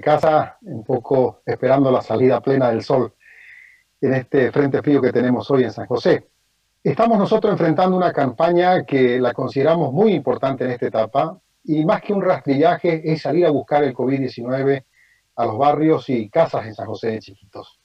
casa, un poco esperando la salida plena del sol en este frente frío que tenemos hoy en San José. Estamos nosotros enfrentando una campaña que la consideramos muy importante en esta etapa y más que un rastrillaje es salir a buscar el COVID-19 a los barrios y casas en San José de Chiquitos.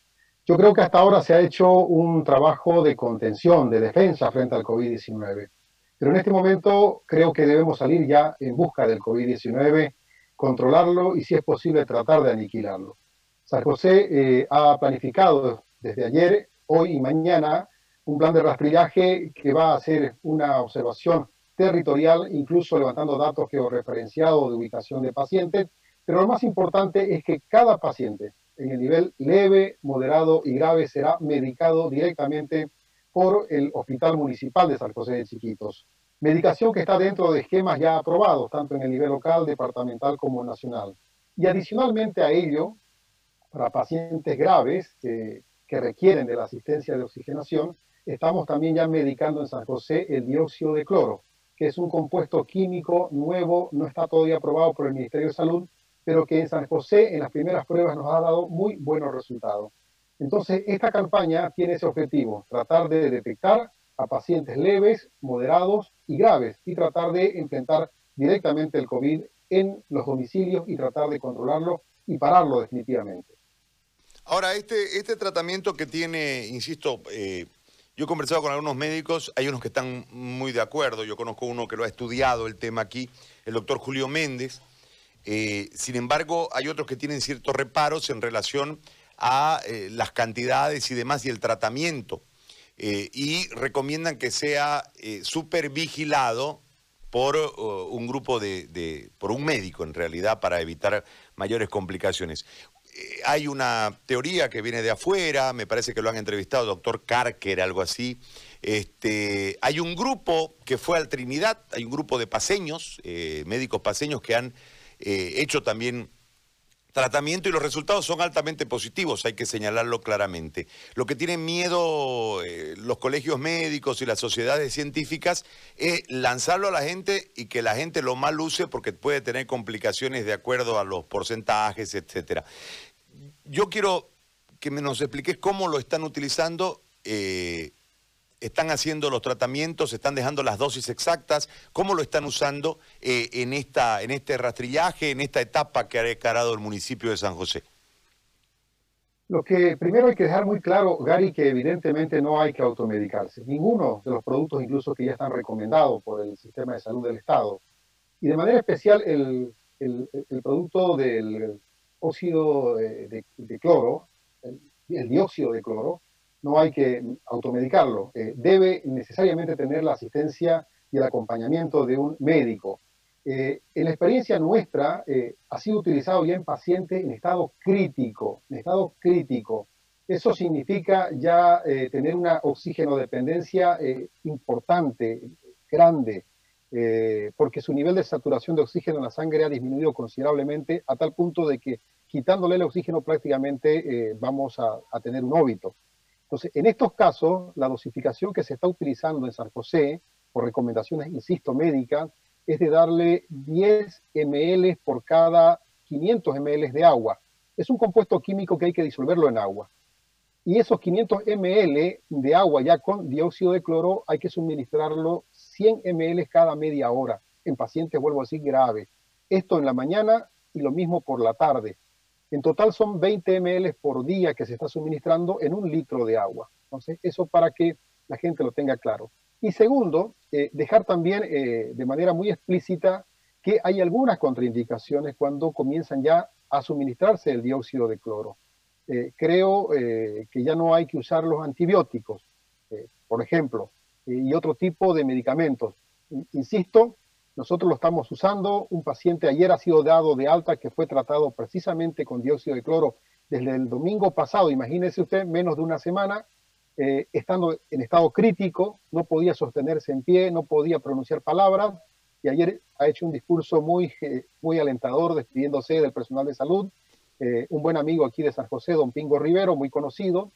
Yo creo que hasta ahora se ha hecho un trabajo de contención, de defensa frente al COVID-19, pero en este momento creo que debemos salir ya en busca del COVID-19, controlarlo y si es posible tratar de aniquilarlo. San José eh, ha planificado desde ayer, hoy y mañana un plan de rastrillaje que va a hacer una observación territorial, incluso levantando datos georreferenciados de ubicación de pacientes, pero lo más importante es que cada paciente en el nivel leve, moderado y grave será medicado directamente por el Hospital Municipal de San José de Chiquitos. Medicación que está dentro de esquemas ya aprobados, tanto en el nivel local, departamental como nacional. Y adicionalmente a ello, para pacientes graves que, requieren de la asistencia de oxigenación, estamos también ya medicando en San José el dióxido de cloro, que es un compuesto químico nuevo, no está todavía aprobado por el Ministerio de Salud, pero que en San José en las primeras pruebas nos ha dado muy buenos resultados. Entonces, esta campaña tiene ese objetivo, tratar de detectar a pacientes leves, moderados y graves y tratar de enfrentar directamente el COVID en los domicilios y tratar de controlarlo y pararlo definitivamente. Ahora, este, este tratamiento que tiene, insisto, eh, yo he conversado con algunos médicos, hay unos que están muy de acuerdo, yo conozco uno que lo ha estudiado el tema aquí, el doctor Julio Méndez. Eh, sin embargo, hay otros que tienen ciertos reparos en relación a eh, las cantidades y demás y el tratamiento. Eh, y recomiendan que sea vigilado por un grupo de, por un médico en realidad para evitar mayores complicaciones. Eh, hay una teoría que viene de afuera, me parece que lo han entrevistado, doctor Carker, algo así. Este, hay un grupo que fue al Trinidad, hay un grupo de paseños, eh, médicos paseños que han eh, hecho también tratamiento y los resultados son altamente positivos, hay que señalarlo claramente. Lo que tienen miedo los colegios médicos y las sociedades científicas es lanzarlo a la gente y que la gente lo mal use porque puede tener complicaciones de acuerdo a los porcentajes, etcétera. Yo quiero que me nos expliques cómo lo están utilizando. Eh, están haciendo los tratamientos, están dejando las dosis exactas, cómo lo están usando eh, en, esta, en este rastrillaje, en esta etapa que ha declarado el municipio de San José. Lo que primero hay que dejar muy claro, Gary, que evidentemente no hay que automedicarse. Ninguno de los productos, incluso que ya están recomendados por el sistema de salud del Estado. Y de manera especial el, el producto del óxido de, cloro, el, dióxido de cloro, no hay que automedicarlo. Eh, debe necesariamente tener la asistencia y el acompañamiento de un médico. Eh, en la experiencia nuestra, eh, ha sido utilizado ya en pacientes en estado crítico, en estado crítico. Eso significa ya tener una oxígeno dependencia importante, grande, porque su nivel de saturación de oxígeno en la sangre ha disminuido considerablemente a tal punto de que quitándole el oxígeno prácticamente vamos a, tener un óbito. Entonces, en estos casos, la dosificación que se está utilizando en San José, por recomendaciones, insisto, médicas, es de darle 10 ml por cada 500 ml de agua. Es un compuesto químico que hay que disolverlo en agua. Y esos 500 ml de agua ya con dióxido de cloro hay que suministrarlo 100 ml cada media hora en pacientes, vuelvo a decir, graves. Esto en la mañana y lo mismo por la tarde. En total son 20 ml por día que se está suministrando en un litro de agua. Entonces, eso para que la gente lo tenga claro. Y segundo, eh, dejar también eh, de manera muy explícita que hay algunas contraindicaciones cuando comienzan ya a suministrarse el dióxido de cloro. Eh, creo que ya no hay que usar los antibióticos. por ejemplo, y otro tipo de medicamentos. Insisto, nosotros lo estamos usando. Un paciente ayer ha sido dado de alta que fue tratado precisamente con dióxido de cloro desde el domingo pasado. Imagínese usted, menos de una semana, eh, estando en estado crítico, no podía sostenerse en pie, no podía pronunciar palabras. Y ayer ha hecho un discurso muy, eh, muy alentador despidiéndose del personal de salud. Eh, un buen amigo aquí de San José, don Pingo Rivero, muy conocido,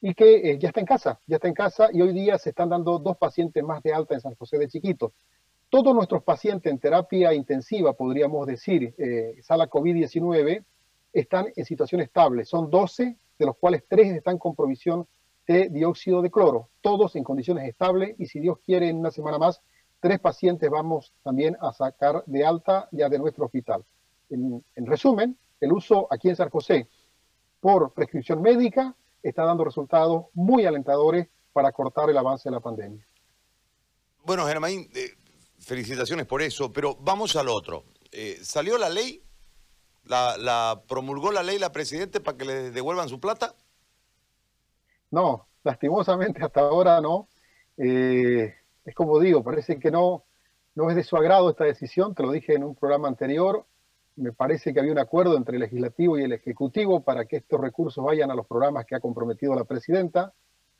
y que ya está en casa, ya está en casa y hoy día se están dando dos pacientes más de alta en San José de Chiquito. Todos nuestros pacientes en terapia intensiva, podríamos decir, eh, sala COVID-19, están en situación estable. Son 12, de los cuales 3 están con provisión de dióxido de cloro, todos en condiciones estables y si Dios quiere en una semana más, tres pacientes vamos también a sacar de alta ya de nuestro hospital. En, resumen, el uso aquí en San José por prescripción médica está dando resultados muy alentadores para cortar el avance de la pandemia. Bueno, Germán, eh, felicitaciones por eso, pero vamos al otro. Eh, ¿Salió la ley? ¿La, ¿La promulgó la ley la Presidente para que le devuelvan su plata? No, lastimosamente hasta ahora no. Eh, es como digo, parece que no, no es de su agrado esta decisión, te lo dije en un programa anterior, me parece que había un acuerdo entre el legislativo y el ejecutivo para que estos recursos vayan a los programas que ha comprometido la presidenta.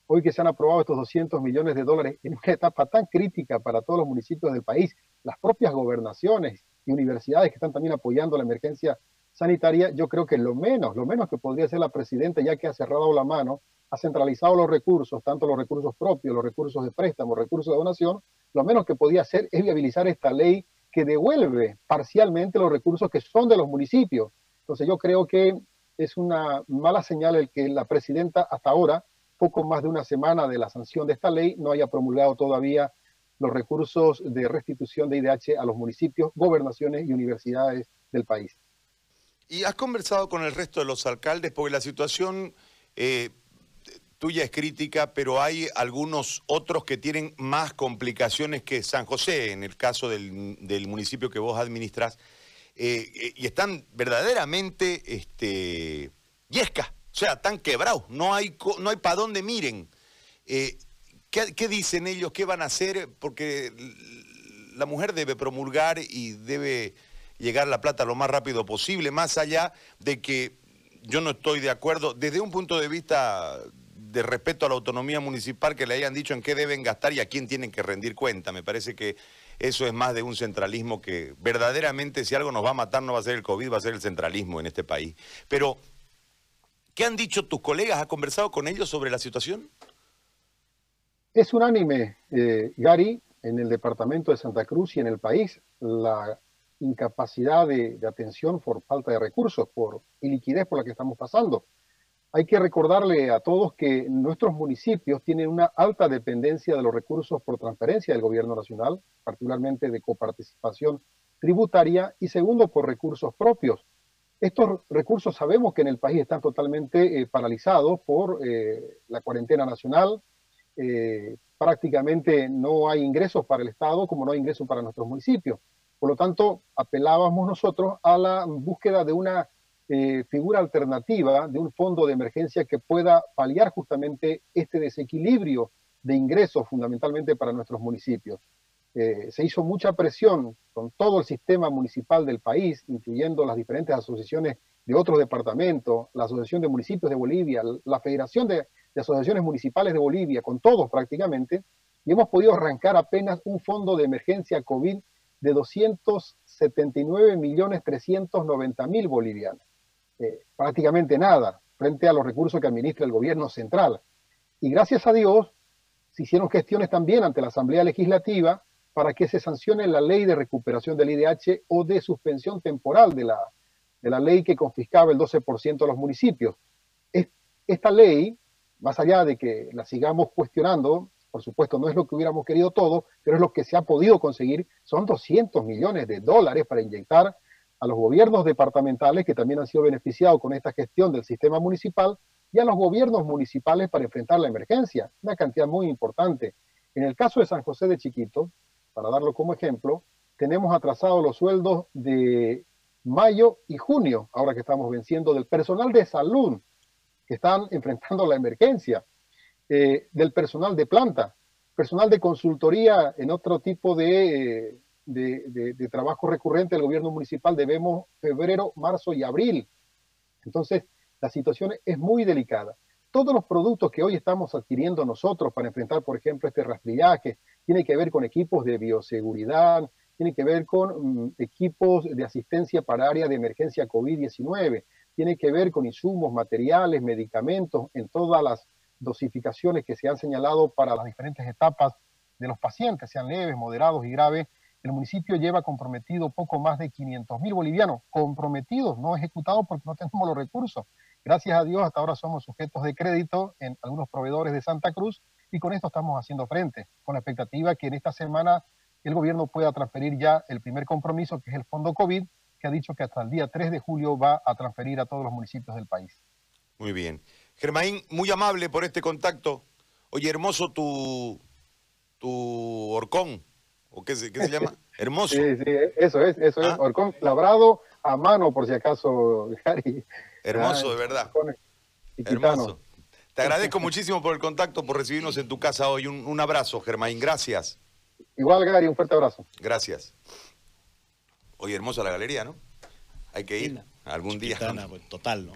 Hoy que se han aprobado estos 200 millones de dólares en una etapa tan crítica para todos los municipios del país, las propias gobernaciones y universidades que están también apoyando la emergencia sanitaria, yo creo que lo menos, lo menos que podría hacer la presidenta, ya que ha cerrado la mano, ha centralizado los recursos, tanto los recursos propios, los recursos de préstamo, recursos de donación, lo menos que podía hacer es viabilizar esta ley que devuelve parcialmente los recursos que son de los municipios. Entonces yo creo que es una mala señal el que la presidenta hasta ahora, poco más de una semana de la sanción de esta ley, no haya promulgado todavía los recursos de restitución de IDH a los municipios, gobernaciones y universidades del país. ¿Y has conversado con el resto de los alcaldes? Porque la situación eh, tuya es crítica, pero hay algunos otros que tienen más complicaciones que San José, en el caso del, municipio que vos administras, eh, eh, y están verdaderamente este, yescas, o sea, están quebrados, no hay, no hay para dónde miren. Eh, ¿qué, dicen ellos? ¿Qué van a hacer? Porque la mujer debe promulgar y debe llegar la plata lo más rápido posible, más allá de que yo no estoy de acuerdo, desde un punto de vista de respeto a la autonomía municipal que le hayan dicho en qué deben gastar y a quién tienen que rendir cuenta. Me parece que eso es más de un centralismo que verdaderamente si algo nos va a matar no va a ser el COVID, va a ser el centralismo en este país. Pero, ¿qué han dicho tus colegas? ¿Has conversado con ellos sobre la situación? Es unánime, eh, Gary, en el departamento de Santa Cruz y en el país, la incapacidad de, de atención por falta de recursos, por iliquidez por la que estamos pasando. Hay que recordarle a todos que nuestros municipios tienen una alta dependencia de los recursos por transferencia del gobierno nacional, particularmente de coparticipación tributaria, y segundo, por recursos propios. Estos recursos sabemos que en el país están totalmente eh, paralizados por eh, la cuarentena nacional. Eh, prácticamente no hay ingresos para el Estado como no hay ingresos para nuestros municipios. Por lo tanto, apelábamos nosotros a la búsqueda de una figura alternativa de un fondo de emergencia que pueda paliar justamente este desequilibrio de ingresos fundamentalmente para nuestros municipios. Eh, se hizo mucha presión con todo el sistema municipal del país, incluyendo las diferentes asociaciones de otros departamentos, la Asociación de Municipios de Bolivia, la Federación de, Asociaciones Municipales de Bolivia, con todos prácticamente, y hemos podido arrancar apenas un fondo de emergencia COVID de 279 millones 390 mil bolivianos. Eh, prácticamente nada frente a los recursos que administra el gobierno central. Y gracias a Dios se hicieron gestiones también ante la Asamblea Legislativa para que se sancione la ley de recuperación del IDH o de suspensión temporal de la, de la ley que confiscaba el 12% de los municipios. esta ley, más allá de que la sigamos cuestionando, por supuesto no es lo que hubiéramos querido todo, pero es lo que se ha podido conseguir, son 200 millones de dólares para inyectar a los gobiernos departamentales que también han sido beneficiados con esta gestión del sistema municipal y a los gobiernos municipales para enfrentar la emergencia, una cantidad muy importante. En el caso de San José de Chiquito, para darlo como ejemplo, tenemos atrasados los sueldos de mayo y junio, ahora que estamos venciendo, del personal de salud que están enfrentando la emergencia, eh, del personal de planta, personal de consultoría en otro tipo de eh, de, trabajo recurrente del gobierno municipal debemos febrero, marzo y abril. Entonces, la situación es muy delicada. Todos los productos que hoy estamos adquiriendo nosotros para enfrentar, por ejemplo, este rastrillaje, tiene que ver con equipos de bioseguridad, tiene que ver con mm, equipos de asistencia para área de emergencia COVID-19, tiene que ver con insumos, materiales, medicamentos, en todas las dosificaciones que se han señalado para las diferentes etapas de los pacientes, sean leves, moderados y graves, el municipio lleva comprometido poco más de 500 mil bolivianos, comprometidos, no ejecutados porque no tenemos los recursos. Gracias a Dios, hasta ahora somos sujetos de crédito en algunos proveedores de Santa Cruz y con esto estamos haciendo frente, con la expectativa que en esta semana el gobierno pueda transferir ya el primer compromiso, que es el fondo COVID, que ha dicho que hasta el día 3 de julio va a transferir a todos los municipios del país. Muy bien. Germain, muy amable por este contacto. Oye, hermoso tu, tu horcón. ¿O qué se, qué se llama? Hermoso. Sí, sí, eso es, eso es. Horcón ¿Ah? labrado a mano, por si acaso, Gary. Hermoso, de verdad. Hermoso. Te agradezco muchísimo por el contacto, por recibirnos en tu casa hoy. Un, un abrazo, Germain. Gracias. Igual, Gary, un fuerte abrazo. Gracias. Oye, hermosa la galería, ¿no? Hay que ir algún día. Pues, total, ¿no?